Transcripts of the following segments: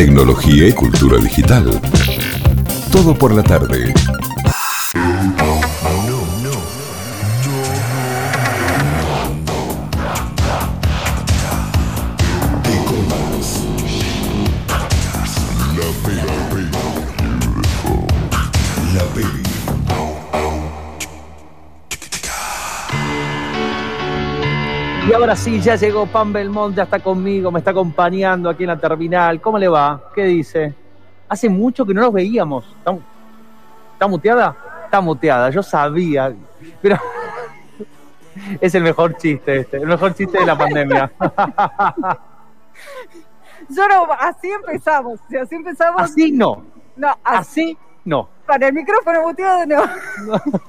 tecnología y cultura digital. Todo por la tarde. Ahora sí, ya llegó Pam Belmont, ya está conmigo, me está acompañando aquí en la terminal. ¿Cómo le va? ¿Qué dice? Hace mucho que no nos veíamos. ¿Está, está muteada? Está muteada, yo sabía. Pero es el mejor chiste este, el mejor chiste de la pandemia. Yo no, así empezamos. Si así empezamos. Así no, No, así. así no. Con el micrófono muteado no.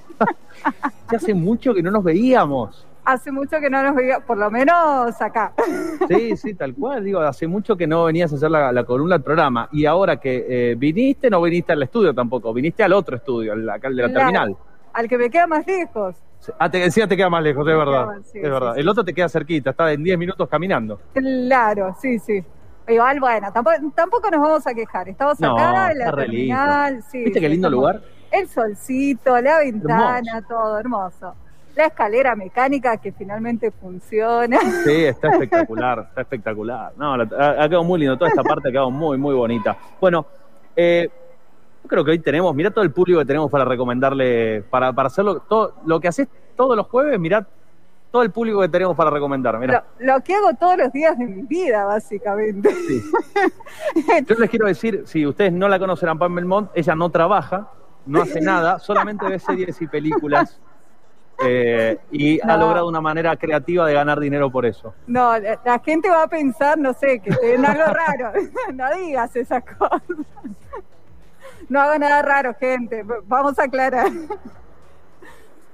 Ya hace mucho que no nos veíamos. Hace mucho que no nos veía, por lo menos acá. Sí, sí, tal cual. Digo, hace mucho que no venías a hacer la, la columna del programa. Y ahora que eh, viniste, no viniste al estudio tampoco. Viniste al otro estudio, al, al de la terminal. Al que me queda más lejos. Ah, te decía te queda más lejos, es verdad. más, sí, es verdad. sí, sí. El otro te queda cerquita, está en 10 minutos caminando. Claro, sí, sí. Igual, bueno, tampoco, tampoco nos vamos a quejar. Estamos No, acá en la terminal. Sí, ¿Viste qué sí, lindo estamos- lugar? El solcito, la ventana, todo hermoso. La escalera mecánica que finalmente funciona. Sí, está espectacular, está espectacular. No, ha, ha quedado muy lindo, toda esta parte ha quedado muy, muy bonita. Bueno, eh, yo creo que hoy tenemos, mirá todo el público que tenemos para recomendarle, para, para hacerlo, todo lo que haces todos los jueves, mirá todo el público que tenemos para recomendar. Mirá. Lo, lo que hago todos los días de mi vida, básicamente. Sí. Yo les quiero decir, si ustedes no la conocen a Pam Belmont, ella no trabaja, no hace nada, solamente ve series y películas. Eh, y ha logrado una manera creativa de ganar dinero por eso. No, la, la gente va a pensar, no sé, que en algo raro. no digas esas cosas. No hago nada raro, gente. Vamos a aclarar.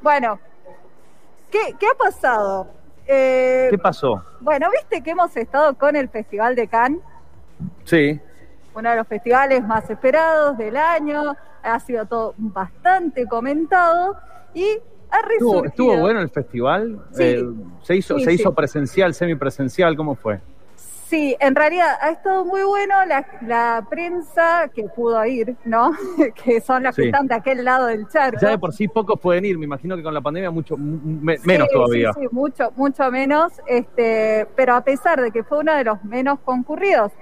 bueno, ¿qué, qué ha pasado? Eh, ¿Qué pasó? bueno, viste que hemos estado con el Festival de Cannes, Sí, uno de los festivales más esperados del año. Ha sido todo bastante comentado y ha estuvo, resurgido. estuvo bueno el festival. Sí. Eh, se hizo, Sí, se sí. hizo presencial, semipresencial, ¿cómo fue? Sí, en realidad ha estado muy bueno la, la prensa que pudo ir, ¿no? que son las que Sí. están de aquel lado del charco. Ya de por sí pocos pueden ir, me imagino que con la pandemia mucho me- Sí, menos todavía. Sí, sí, mucho, mucho menos. Este, pero a pesar de que fue uno de los menos concurridos,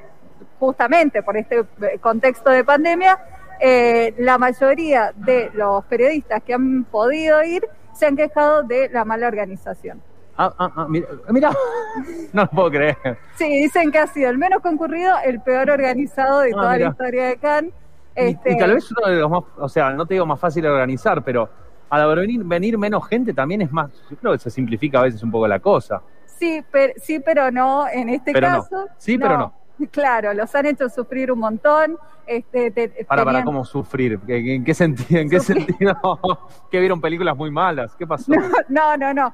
justamente por este eh, contexto de pandemia, eh, la mayoría de los periodistas que han podido ir se han quejado de la mala organización. Ah, ah, ah, mira, mira. no lo puedo creer. Sí, dicen que ha sido el menos concurrido, el peor organizado de Ah, toda mira. la historia de Cannes. Y- Este, Y, tal vez uno de los más, o sea, no te digo más fácil de organizar, pero al venir, venir menos gente también es más, yo creo que se simplifica a veces un poco la cosa. Sí, pero, sí, pero no en este Pero no. caso. Sí, pero no. Claro, los han hecho sufrir un montón. Este, te- Para, para, ¿cómo sufrir? ¿Qué- qué- ¿En qué sentido? ¿En qué Sufrir. sentido? ¿Que vieron películas muy malas? ¿Qué pasó? No, no, no, no.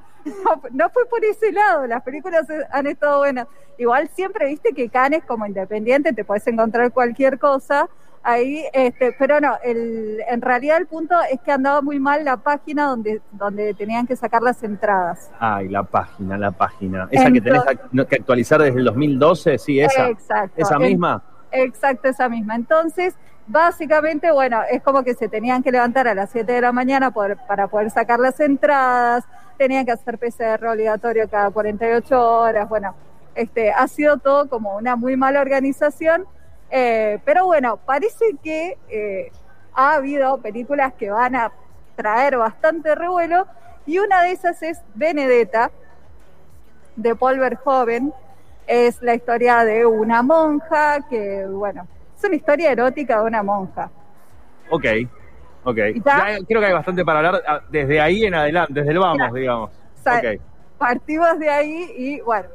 No fue por ese lado. Las películas han estado buenas. Igual siempre viste que Canes como independiente te puedes encontrar cualquier cosa ahí, este, pero no. El, en realidad el punto es que andaba muy mal la página donde donde tenían que sacar las entradas. Ay, la página, la página. Esa que tenés que actualizar desde el 2012, sí, esa. Exacto. Esa misma. Exacto, esa misma. Entonces, básicamente, bueno, es como que se tenían que levantar a las 7 de la mañana por- para poder sacar las entradas, tenían que hacer PCR obligatorio cada 48 horas, bueno, este, ha sido todo como una muy mala organización, eh, pero bueno, parece que eh, ha habido películas que van a traer bastante revuelo y una de esas es Benedetta, de Paul Verhoeven, es la historia de una monja que, bueno, es una historia erótica de una monja. Ok, ok. Creo que hay bastante para hablar ah, desde ahí en adelante, desde el vamos, Ya. digamos. O sea. Partimos de ahí y bueno.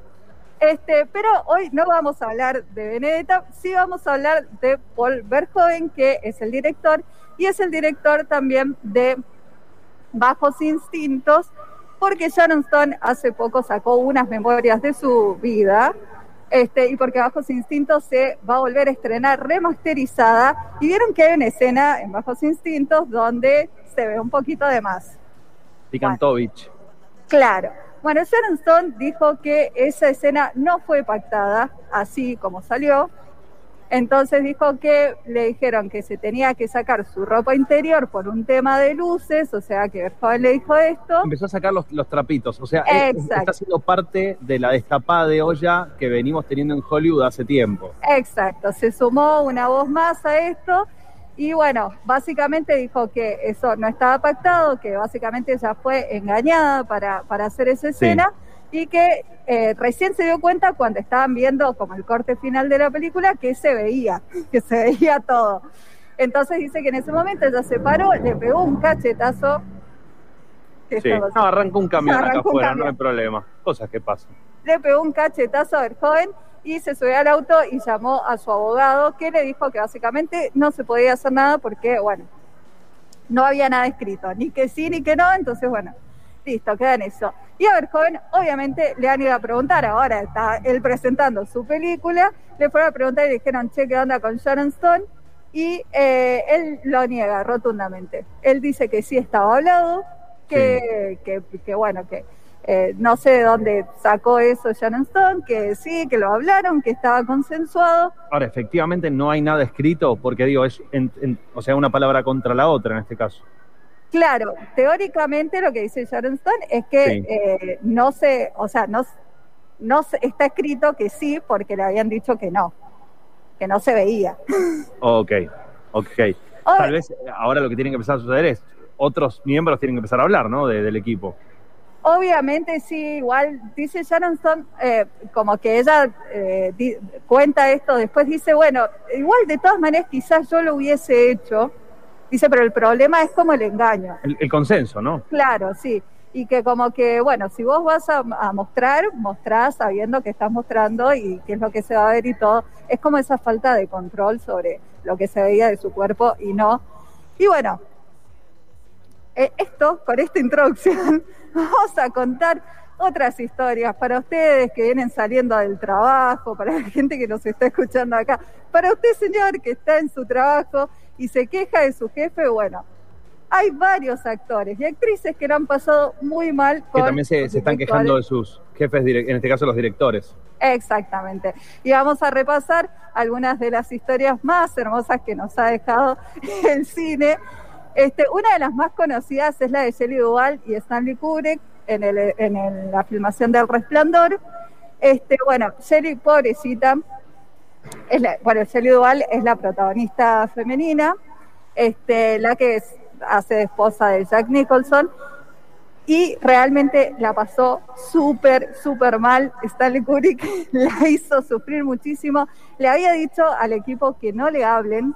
Este, pero hoy no vamos a hablar de Benedetta, sí vamos a hablar de Paul Verhoeven, que es el director, y es el director también de Bajos Instintos, porque Sharon Stone hace poco sacó unas memorias de su vida, este, y porque Bajos Instintos se va a volver a estrenar remasterizada, y vieron que hay una escena en Bajos Instintos donde se ve un poquito de más. Picantovich. Claro. Bueno, Sharon Stone dijo que esa escena no fue pactada así como salió, Entonces dijo que le dijeron que se tenía que sacar su ropa interior por un tema de luces, o sea que Verhoeven le dijo esto. Empezó a sacar los, los trapitos, o sea, Exacto. está siendo parte de la destapada de olla que venimos teniendo en Hollywood hace tiempo. Exacto, se sumó una voz más a esto y bueno, básicamente dijo que eso no estaba pactado, que básicamente ella fue engañada para, para hacer esa escena y que eh, recién se dio cuenta cuando estaban viendo como el corte final de la película que se veía, que se veía todo. Entonces dice que en ese momento ella se paró, le pegó un cachetazo. Sí. No, arrancó un camión acá Arrancó afuera, no hay problema. Cosas que pasan. le pegó un cachetazo a Verhoeven y se subió al auto y llamó a su abogado que le dijo que básicamente no se podía hacer nada porque, bueno, no había nada escrito, ni que sí ni que no, entonces, bueno, listo, queda en eso. Y a Verhoeven, obviamente, le han ido a preguntar, ahora está él presentando su película, le fueron a preguntar y le dijeron, che, ¿qué onda con Sharon Stone? Y eh, él lo niega rotundamente. Él dice que sí estaba hablado, que, que, que, bueno, que eh, no sé de dónde sacó eso Sharon Stone, que sí, que lo hablaron, que estaba consensuado. Ahora, efectivamente no hay nada escrito porque digo, es en- en- o sea, una palabra contra la otra en este caso. Claro, teóricamente lo que dice Sharon Stone es que Sí. eh, no se, o sea, no, no se- está escrito que sí porque le habían dicho que no, que no se veía. Ok, ok. Ahora- Tal vez ahora lo que tiene que empezar a suceder es otros miembros tienen que empezar a hablar, ¿no? De- del equipo. Obviamente sí, igual dice Sharon Stone, eh, como que ella eh, di- cuenta esto, después dice, bueno, igual de todas maneras quizás yo lo hubiese hecho, dice, pero el problema es como el engaño. El, el consenso, ¿no? Claro, sí. Y que como que, bueno, si vos vas a, a mostrar, mostrás sabiendo que estás mostrando y qué es lo que se va a ver y todo. Es como esa falta de control sobre lo que se veía de su cuerpo y no. Y bueno, eh, esto, con esta introducción, vamos a contar otras historias para ustedes que vienen saliendo del trabajo, para la gente que nos está escuchando acá, para usted señor que está en su trabajo y se queja de su jefe, bueno, hay varios actores y actrices que lo han pasado muy mal Que con también se, se están quejando de sus jefes, en este caso los directores. Exactamente. Y vamos a repasar algunas de las historias más hermosas que nos ha dejado el cine. Este, una de las más conocidas es la de Shelley Duvall y Stanley Kubrick en, el, en la filmación del Resplandor. Este, bueno, Shelley, pobrecita, es la, bueno, Shelley Duvall es la protagonista femenina, este, la que hace esposa de Jack Nicholson, y realmente la pasó súper, súper mal. Stanley Kubrick la hizo sufrir muchísimo. Le había dicho al equipo que no le hablen,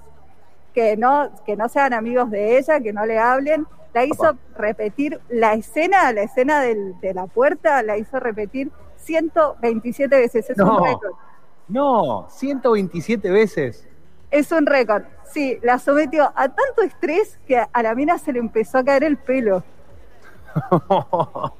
que no, que no sean amigos de ella, que no le hablen. La hizo Opa. repetir la escena, la escena del- de la puerta, la hizo repetir 127 veces. Es No. un récord. No, 127 veces. Es un récord. Sí, la sometió a tanto estrés que a la mina se le empezó a caer el pelo.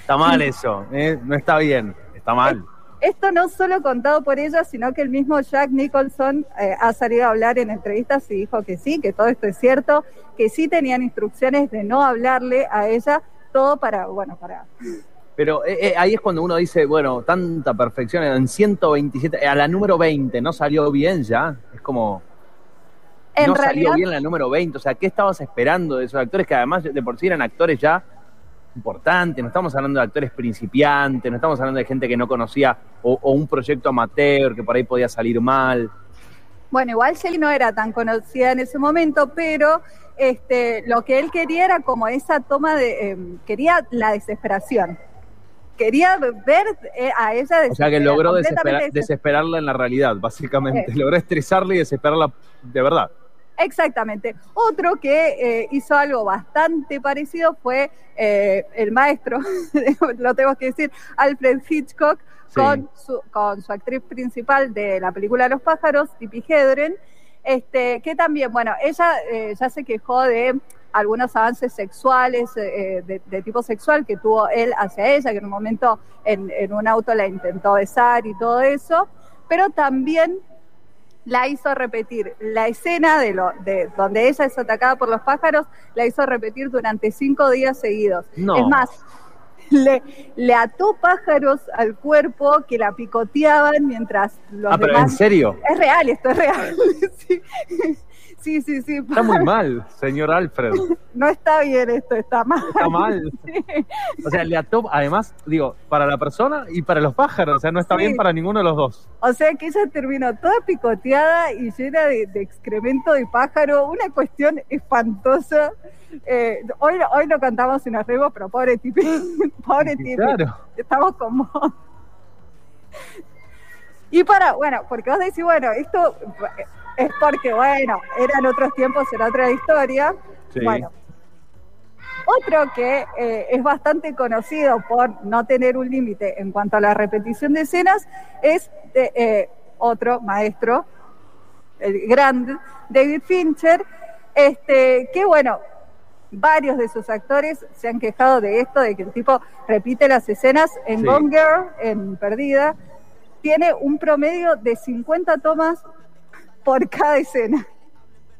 está mal eso, ¿eh? no está bien, está mal. Esto no solo contado por ella, sino que el mismo Jack Nicholson eh, ha salido a hablar en entrevistas y dijo que sí, que todo esto es cierto, que sí tenían instrucciones de no hablarle a ella, todo para, bueno, para... Pero eh, eh, ahí es cuando uno dice, bueno, tanta perfección en 127, a la número 20 no salió bien ya, es como... En no realidad, salió bien la número 20, o sea, ¿qué estabas esperando de esos actores que además de por sí eran actores ya importantes? No estamos hablando de actores principiantes, no estamos hablando de gente que no conocía o, o un proyecto amateur que por ahí podía salir mal. bueno, igual Shelley no era tan conocida en ese momento, pero este, lo que él quería era como esa toma de, eh, quería la desesperación. Quería ver eh, a ella O sea que desesperada, logró desesperada. desesperarla en la realidad, básicamente. Eh. Logró estresarla y desesperarla de verdad. Exactamente. Otro que eh, hizo algo bastante parecido fue eh, el maestro, lo tengo que decir, Alfred Hitchcock, Sí. con, su, con su actriz principal de la película Los pájaros, Tippi Hedren, este, que también, bueno, ella eh, ya se quejó de algunos avances sexuales eh, de, de tipo sexual que tuvo él hacia ella, que en un momento en, en un auto la intentó besar y todo eso, pero también la hizo repetir la escena de, lo, de donde ella es atacada por los pájaros, la hizo repetir durante cinco días seguidos. No. Es más, le, le ató pájaros al cuerpo que la picoteaban mientras los Ah, pero ¿en demás... serio? Es real, esto es real. sí. Sí, sí, sí. Está muy mal, señor Alfred. No está bien esto, está mal. Está mal. O sea, le ató, además, digo, para la persona y para los pájaros. O sea, no está Sí. bien para ninguno de los dos. O sea que ella terminó toda picoteada y llena de, de excremento de pájaro, una cuestión espantosa. Eh, hoy, hoy lo cantamos nos reímos, pero pobre Tipi, pobre Tipi, Claro. estamos con vos. Y para, bueno, porque vos decís, bueno, esto es porque, bueno, eran otros tiempos, era otra historia. Sí. Bueno, otro que eh, es bastante conocido por no tener un límite en cuanto a la repetición de escenas es de, eh, otro maestro, el gran David Fincher, este, que bueno, varios de sus actores se han quejado de esto, de que el tipo repite las escenas en Sí. Gone Girl, en Perdida, tiene un promedio de 50 tomas por cada escena.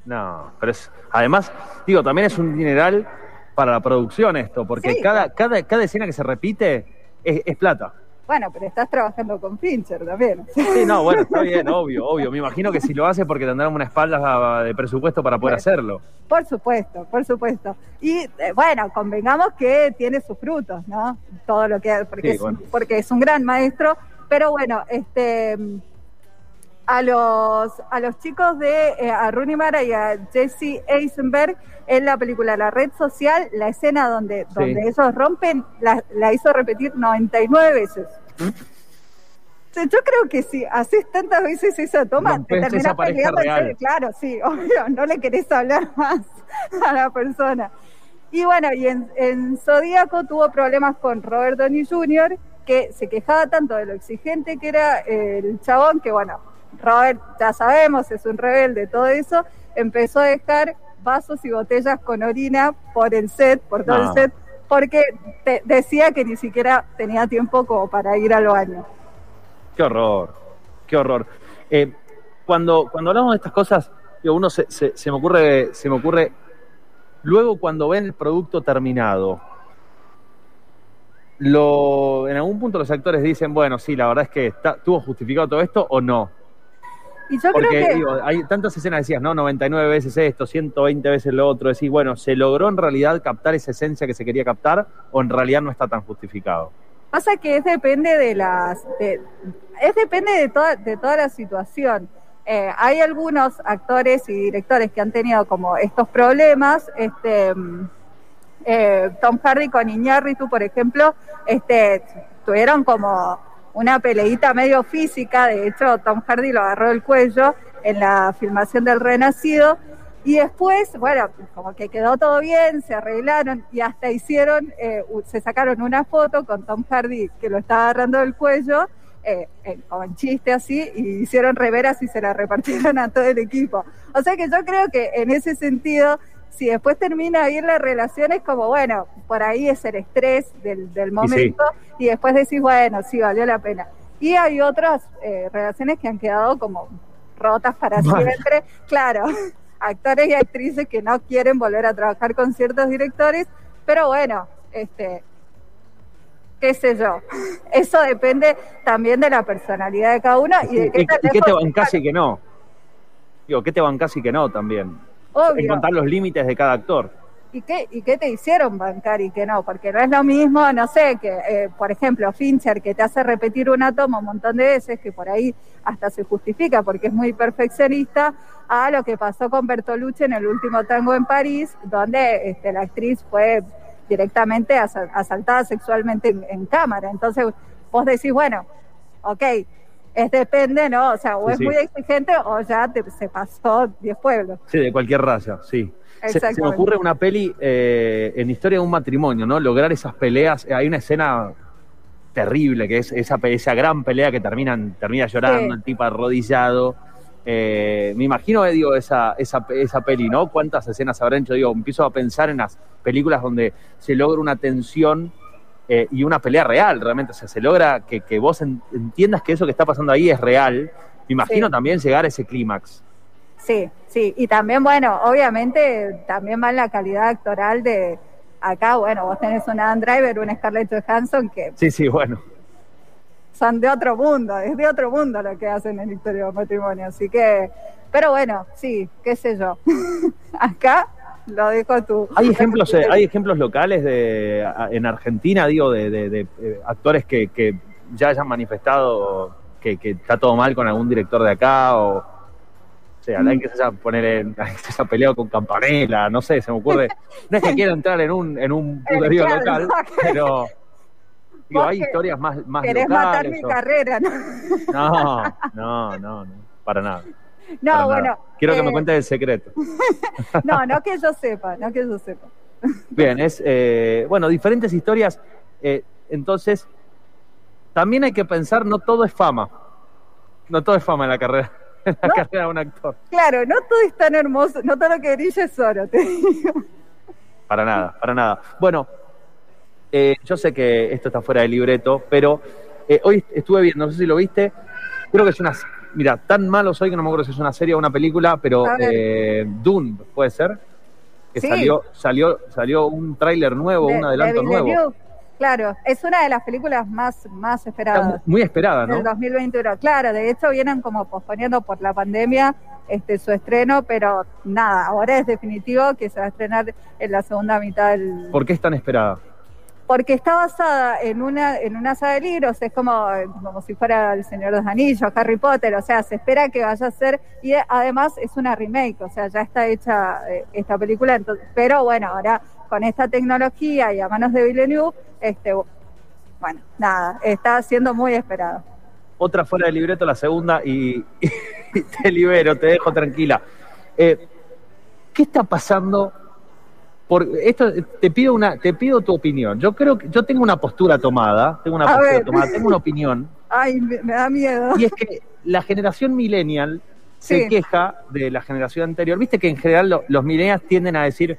No, pero es. Además, digo, también es un dineral para la producción esto, porque Sí. cada, cada, cada escena que se repite es, es plata. Bueno, pero estás trabajando con Fincher también. Sí, no, bueno, está bien, obvio, obvio. Me imagino que si lo hace porque tendrán una espalda de presupuesto para poder hacerlo. Por supuesto, por supuesto. Y eh, bueno, convengamos que tiene sus frutos, ¿no? Todo lo que porque, Sí, es, bueno. porque es un gran maestro, pero bueno, este a los a los chicos de eh, a Rooney Mara y a Jesse Eisenberg en la película La Red Social, la escena donde, Sí. donde ellos rompen, la, la hizo repetir 99 veces. ¿Mm? O sea, Yo creo que si haces tantas veces esa toma, te terminas peleando. en real. serio. Claro, sí, obvio, no le querés hablar más a la persona. Y bueno, y en, en Zodíaco tuvo problemas con Robert Downey Jr., que se quejaba tanto de lo exigente que era el chabón, que bueno, Robert, ya sabemos, es un rebelde, todo eso, empezó a dejar vasos y botellas con orina por el set, por todo No. el set, porque te- decía que ni siquiera tenía tiempo como para ir al baño. Qué horror, qué horror. Eh, cuando, cuando hablamos de estas cosas, digo, uno se, se- se me ocurre, se me ocurre, luego cuando ven el producto terminado, lo, en algún punto los actores dicen, bueno, sí, la verdad es que está, tuvo justificado todo esto o no. Y yo Porque creo que... digo, hay tantas escenas, decías, ¿no? 99 veces esto, 120 veces lo otro. Decís, bueno, ¿se logró en realidad captar esa esencia que se quería captar o en realidad no está tan justificado? Pasa que es depende de las, de- es depende de toda, de toda la situación. Eh, hay algunos actores y directores que han tenido como estos problemas, este, mm, eh, Tom Hardy con Iñárritu, por ejemplo, este, tuvieron como una peleita medio física, de hecho Tom Hardy lo agarró del cuello en la filmación del Renacido, y después, bueno, como que quedó todo bien, se arreglaron y hasta hicieron, eh, se sacaron una foto con Tom Hardy que lo estaba agarrando del cuello, eh, eh, como en chiste así, y hicieron reveras y se la repartieron a todo el equipo. O sea que yo creo que en ese sentido, si después termina bien la relación, es como, bueno, por ahí es el estrés del, del momento, y, después decís, bueno, sí, valió la pena. Y hay otras eh, relaciones que han quedado como rotas para siempre, claro, actores y actrices que no quieren volver a trabajar con ciertos directores, pero bueno, este, qué sé yo, eso depende también de la personalidad de cada uno y de ¿Y, qué, y- y qué te bancás y qué no? Digo, ¿qué te bancás y qué no también? Obvio. Encontrar los límites de cada actor. ¿Y qué, ¿Y qué te hicieron bancar y qué no? Porque no es lo mismo, no sé, que eh, por ejemplo Fincher que te hace repetir una toma un montón de veces, que por ahí hasta se justifica porque es muy perfeccionista, a lo que pasó con Bertolucci en el último tango en París, donde este, la actriz fue directamente asa- asaltada sexualmente en, en cámara. Entonces vos decís, bueno, ok, es depende, ¿no? O sea, o Sí, es sí. muy exigente o ya te- se pasó 10 pueblos. Sí, de cualquier raza, sí. Se, se me ocurre una peli eh, en historia de un matrimonio, ¿no? Lograr esas peleas. eh, Hay una escena terrible, que es esa, esa gran pelea que terminan, termina llorando, Sí. el tipo arrodillado. Eh, me imagino, eh, digo, esa, esa, esa peli, ¿no? ¿Cuántas escenas habrán hecho? Digo, empiezo a pensar en las películas donde se logra una tensión eh, y una pelea real, realmente. O sea, se logra que, que vos en- entiendas que eso que está pasando ahí es real. Me imagino Sí. también llegar a ese clímax. Sí, sí, y también, bueno, obviamente también va en la calidad actoral de, Acá, bueno, vos tenés un Adam Driver, un Scarlett Johansson que Sí, sí, bueno. son de otro mundo, es de otro mundo lo que hacen en Historia de Matrimonio. Así que, pero bueno, sí, qué sé yo. Acá lo dejo tú. Hay ejemplos, eh, hay ejemplos locales de a- en Argentina, digo, de, de- de, eh, actores que, que ya hayan manifestado que, que está todo mal con algún director de acá o, o sea, alguien que se haya poner en, que se haya peleado con Campanella, no sé, se me ocurre. No es que quiera entrar en un en un puterío local, pero digo, hay historias más más Querés matar mi o- carrera, ¿no? no, no, no, no, para nada. No, bueno. Quiero que eh, me cuentes el secreto. No, no que yo sepa, no que yo sepa. Bien, es eh, bueno, diferentes historias. eh, entonces, también hay que pensar, no todo es fama. No todo es fama en la carrera, en la No. carrera de un actor. Claro, no todo es tan hermoso, no todo lo que brilla es oro, te digo. Para nada, para nada. Bueno, eh, yo sé que esto está fuera del libreto, pero eh, hoy estuve viendo, no sé si lo viste, creo que es una... Mira, tan malo soy que no me acuerdo si es una serie o una película, pero eh, Dune, ¿puede ser? Que Sí. salió, salió, salió un tráiler nuevo, De- un adelanto de nuevo. Claro, es una de las películas más, más esperadas. mu- muy esperada, ¿no? del 2021. Claro, de hecho vienen como posponiendo por la pandemia este su estreno, pero nada, ahora es definitivo que se va a estrenar en la segunda mitad del... ¿Por qué es tan esperada? Porque está basada en una en una saga de libros, es como, como si fuera El Señor de los Anillos, Harry Potter, o sea, se espera que vaya a ser, y además es una remake, o sea, ya está hecha eh, esta película, entonces, pero bueno, ahora con esta tecnología y a manos de Villeneuve, este, bueno, nada, está siendo muy esperado. Otra fuera del libreto, la segunda, y, y te libero, te dejo tranquila. Eh, ¿Qué está pasando? Por esto te pido una, te pido tu opinión. Yo creo que yo tengo una postura tomada, tengo una A postura ver. tomada, tengo una opinión, Ay, me, me da miedo. y es que la generación millennial se queja de la generación anterior. Viste que en general lo- los millennials tienden a decir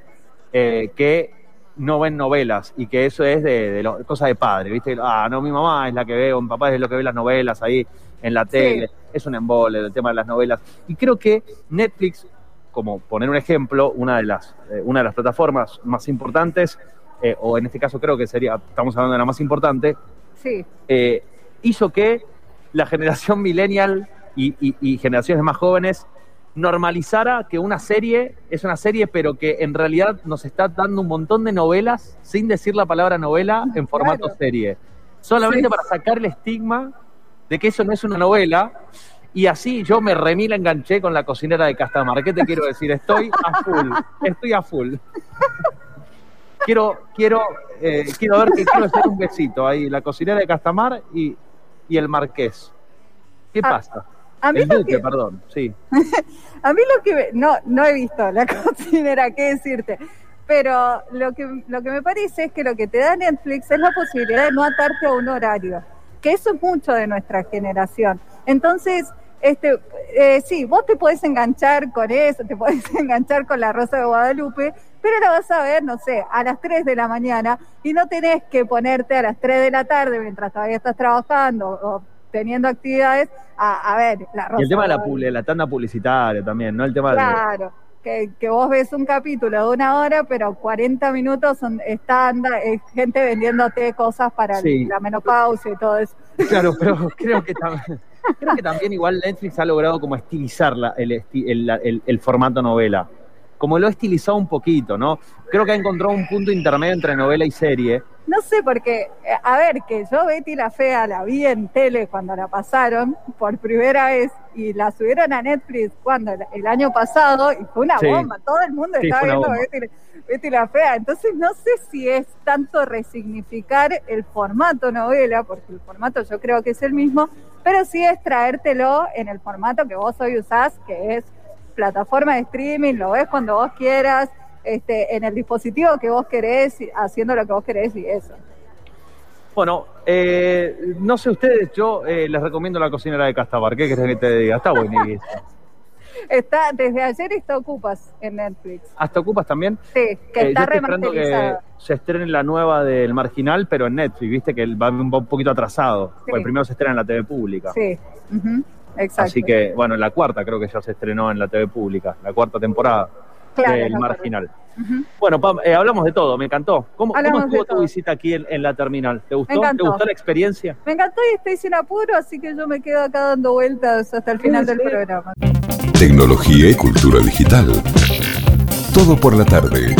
eh, que no ven novelas y que eso es de, de lo- cosa de padre, ¿viste? Ah, no, mi mamá es la que ve, o mi papá es lo que ve las novelas ahí en la tele, es un embole el tema de las novelas. Y creo que Netflix, como poner un ejemplo, una de las, eh, una de las plataformas más importantes, eh, o en este caso creo que sería, estamos hablando de la más importante, Sí, eh, hizo que la generación millennial y, y- y generaciones más jóvenes normalizara que una serie es una serie, pero que en realidad nos está dando un montón de novelas sin decir la palabra novela en formato Claro. serie. Solamente Sí. para sacar el estigma de que eso no es una novela. Y así yo me remila enganché con la cocinera de Castamar. ¿Qué te quiero decir? Estoy a full. Estoy a full. Quiero, quiero, eh, quiero ver que quiero hacer un besito ahí, la cocinera de Castamar y, y el marqués. ¿Qué Ah, pasa? a mí el duque, que- perdón, sí. A mí lo que no no he visto la cocinera, qué decirte, pero lo que lo que me parece es que lo que te da Netflix es la posibilidad de no atarte a un horario, que eso es mucho de nuestra generación. Entonces, este eh, sí, vos te podés enganchar con eso, te podés enganchar con la Rosa de Guadalupe, pero la vas a ver, no sé, a las 3 de la mañana y no tenés que ponerte a las 3 de la tarde mientras todavía estás trabajando o teniendo actividades a, a ver la Rosa Y el tema de la, publi- la tanda publicitaria también, ¿no? El tema de... Claro, que, que vos ves un capítulo de una hora, pero 40 minutos son estándar, es gente vendiéndote cosas para Sí. la menopausia y todo eso. Claro, pero creo que, tam- creo que también igual Netflix ha logrado como estilizar el, el- el formato novela. Como lo ha estilizado un poquito, ¿no? Creo que ha encontrado un punto intermedio entre novela y serie. No sé, porque, eh, a ver, que yo Betty la Fea la vi en tele cuando la pasaron por primera vez y la subieron a Netflix cuando el, año pasado y fue una Sí. bomba, todo el mundo Sí, estaba viendo. Betty, Betty la Fea, entonces no sé si es tanto resignificar el formato novela, porque el formato yo creo que es el mismo, pero sí es traértelo en el formato que vos hoy usás, que es plataforma de streaming, lo ves cuando vos quieras, este, en el dispositivo que vos querés, haciendo lo que vos querés y eso. Bueno, eh, no sé ustedes, yo eh, les recomiendo la cocinera de Castabar. ¿Qué querés que te diga? Está buenísimo. Está, desde ayer está Ocupas en Netflix. ¿Hasta ocupas también? Sí, que Eh, yo está estoy esperando que se estrene la nueva del Marginal, pero en Netflix, viste que va un po- un poquito atrasado. Sí. Porque primero se estrena en la TV pública. Sí, exacto. Así que, bueno, la cuarta creo que ya se estrenó en la TV pública, la cuarta temporada. Claro, del marginal. Bueno, Pam, eh, hablamos de todo, me encantó. ¿Cómo, cómo estuvo tu todo. visita aquí en, en la terminal? ¿Te gustó? ¿Te gustó la experiencia? Me encantó y estoy sin apuro, así que yo me quedo acá dando vueltas hasta el final del programa. Tecnología y cultura digital. Todo por la tarde.